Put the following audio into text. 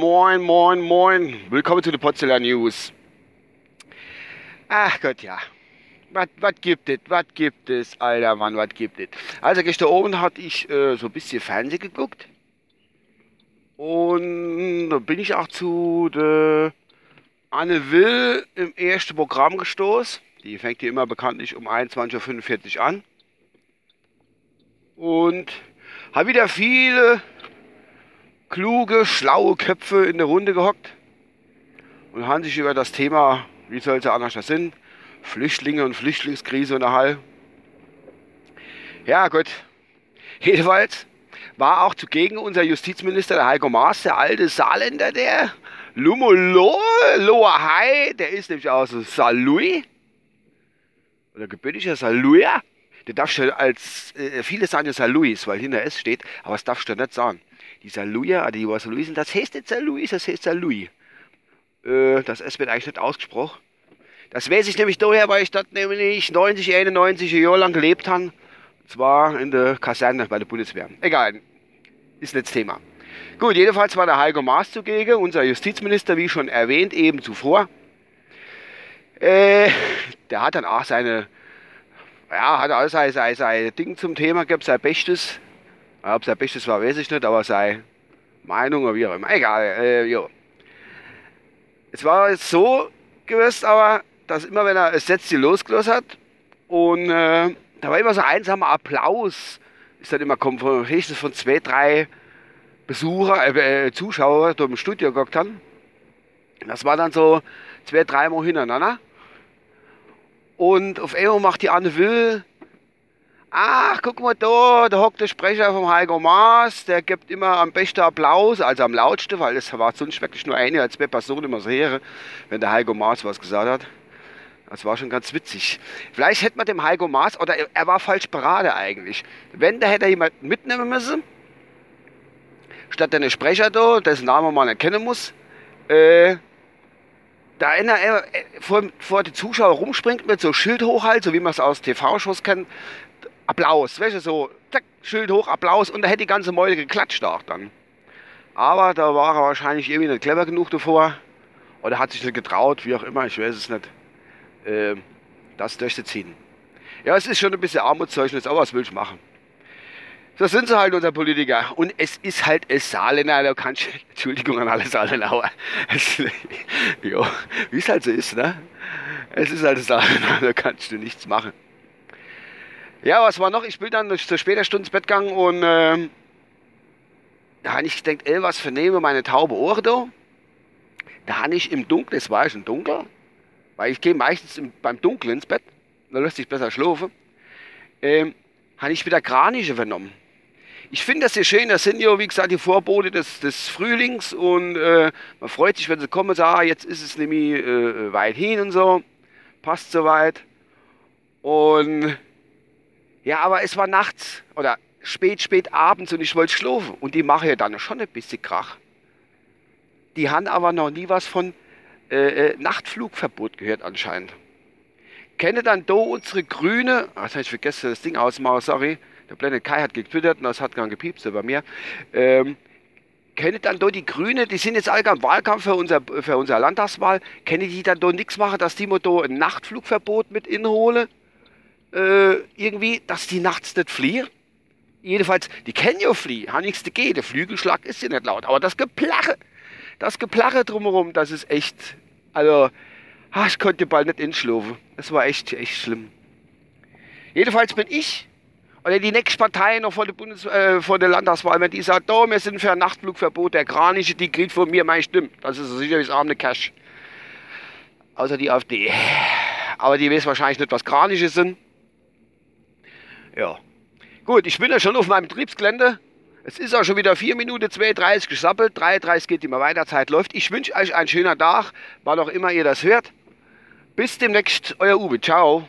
Moin, moin, moin. Willkommen zu den Potzeller News. Ach Gott, ja. Was gibt es? Was gibt es? Alter Mann, was gibt es? Also gestern oben hatte ich äh, so ein bisschen Fernsehen geguckt. Und da bin ich auch zu der Anne Will im ersten Programm gestoßen. Die fängt hier immer bekanntlich um 21.45 Uhr an. Und habe wieder viele kluge, schlaue Köpfe in der Runde gehockt und haben sich über das Thema, wie soll es anders sein, Flüchtlinge und Flüchtlingskrise unterhalten. Ja, gut. Jedenfalls war auch zugegen unser Justizminister, der Heiko Maas, der alte Saarländer, der Lumolo, Loahai, der ist nämlich aus Saarlouis. Oder gebürtiger Saarlouier. Der darfst du als, äh, viele sagen ja Saarlouis, weil hinter S steht, aber das darfst du nicht sagen. Die Saarlouier, also die was Saarlouisen, das heißt nicht Saarlouis, das heißt Saarlouis. Äh, das S wird eigentlich nicht ausgesprochen. Das weiß ich nämlich daher, weil ich dort nämlich 90, 91 Jahre lang gelebt habe. Und zwar in der Kaserne bei der Bundeswehr. Egal, ist nicht das Thema. Gut, jedenfalls war der Heiko Maas zugegen, unser Justizminister, wie schon erwähnt, eben zuvor. Äh, der hat dann auch seine ja, hat alles sein, sein, sein Ding zum Thema gehabt, sein Bestes. Ob sein Bestes war, weiß ich nicht, aber seine Meinung oder wie auch immer. Egal, äh, jo. Es war so gewesen, aber, dass immer, wenn er das Sätzchen losgelassen hat und äh, da war immer so ein einsamer Applaus, ist dann immer kommen von, höchstens von zwei, drei Besucher, äh, äh Zuschauer, die im Studio geguckt haben. Das war dann so zwei, dreimal hintereinander. Und auf einmal macht die Anne Will, ach, guck mal da, da hockt der Sprecher vom Heiko Maas, der gibt immer am besten Applaus, also am lautsten, weil es war sonst wirklich nur eine als zwei Personen immer so her, wenn der Heiko Maas was gesagt hat. Das war schon ganz witzig. Vielleicht hätte man dem Heiko Maas, oder er war falsch beraten eigentlich. Wenn, da hätte er jemanden mitnehmen müssen, statt der Sprecher da, dessen Namen man erkennen muss, äh, da einer äh, vor, vor die Zuschauer rumspringt mit so Schild hochhalt, so wie man es aus TV-Shows kennt. Applaus, du, so, zack, Schild hoch, Applaus und da hätte die ganze Meute geklatscht auch dann. Aber da war er wahrscheinlich irgendwie nicht clever genug davor oder hat sich nicht getraut, wie auch immer, ich weiß es nicht, äh, das durchzuziehen. Ja, es ist schon ein bisschen Armutszeugnis, aber was will ich machen? Das sind sie halt, unser Politiker. Und es ist halt es Saarländer, da kannst Entschuldigung an alle Saarländer, ja, wie es halt so ist, ne? Es ist halt es Saarländer, da kannst du nichts machen. Ja, was war noch? Ich bin dann zur später Stunde ins Bett gegangen und ähm, da habe ich gedacht, ey, was vernehme meine taube Ohren da? Da habe ich im Dunkeln, es war schon dunkel, weil ich gehe meistens im, beim Dunkeln ins Bett, da lässt sich besser schlafen, ähm, habe ich wieder Kraniche vernommen ich finde das sehr schön. Das sind ja, wie gesagt, die Vorbote des, des Frühlings und äh, man freut sich, wenn sie kommen und sagen, ah, jetzt ist es nämlich äh, weit hin und so. Passt soweit. Und ja, aber es war nachts oder spät, spät abends und ich wollte schlafen. Und die machen ja dann schon ein bisschen Krach. Die haben aber noch nie was von äh, äh Nachtflugverbot gehört anscheinend. Kenne dann da unsere grüne, ach, habe ich vergessen, das Ding ausmachen, sorry der Planet Kai hat getwittert und das hat gar gepiepst bei mir. Ähm, kennt dann doch die Grüne, die sind jetzt alle im Wahlkampf für unser, für unsere Landtagswahl, kennen die dann doch nichts machen, dass die da ein Nachtflugverbot mit inhole? Äh, irgendwie, dass die nachts nicht fliehen? Jedenfalls, die kennen ja fliehen, haben nichts dagegen, der Flügelschlag ist ja nicht laut, aber das Geplache, das Geplache drumherum, das ist echt, also, ach, ich konnte bald nicht inschlafen. Das war echt, echt schlimm. Jedenfalls bin ich oder die nächste Partei noch vor der, Bundes äh, vor der Landtagswahl, wenn die sagt, oh, wir sind für ein Nachtflugverbot, der Kranische, die kriegt von mir meine Stimme. Das ist sicher das arme Cash. Außer die AfD. Aber die weiß wahrscheinlich nicht, was Kranische sind. Ja. Gut, ich bin ja schon auf meinem Betriebsgelände. Es ist auch schon wieder 4 Minuten 2,30 gesappelt. 3,30 geht immer weiter, Zeit läuft. Ich wünsche euch einen schönen Tag, wann auch immer ihr das hört. Bis demnächst, euer Uwe. Ciao.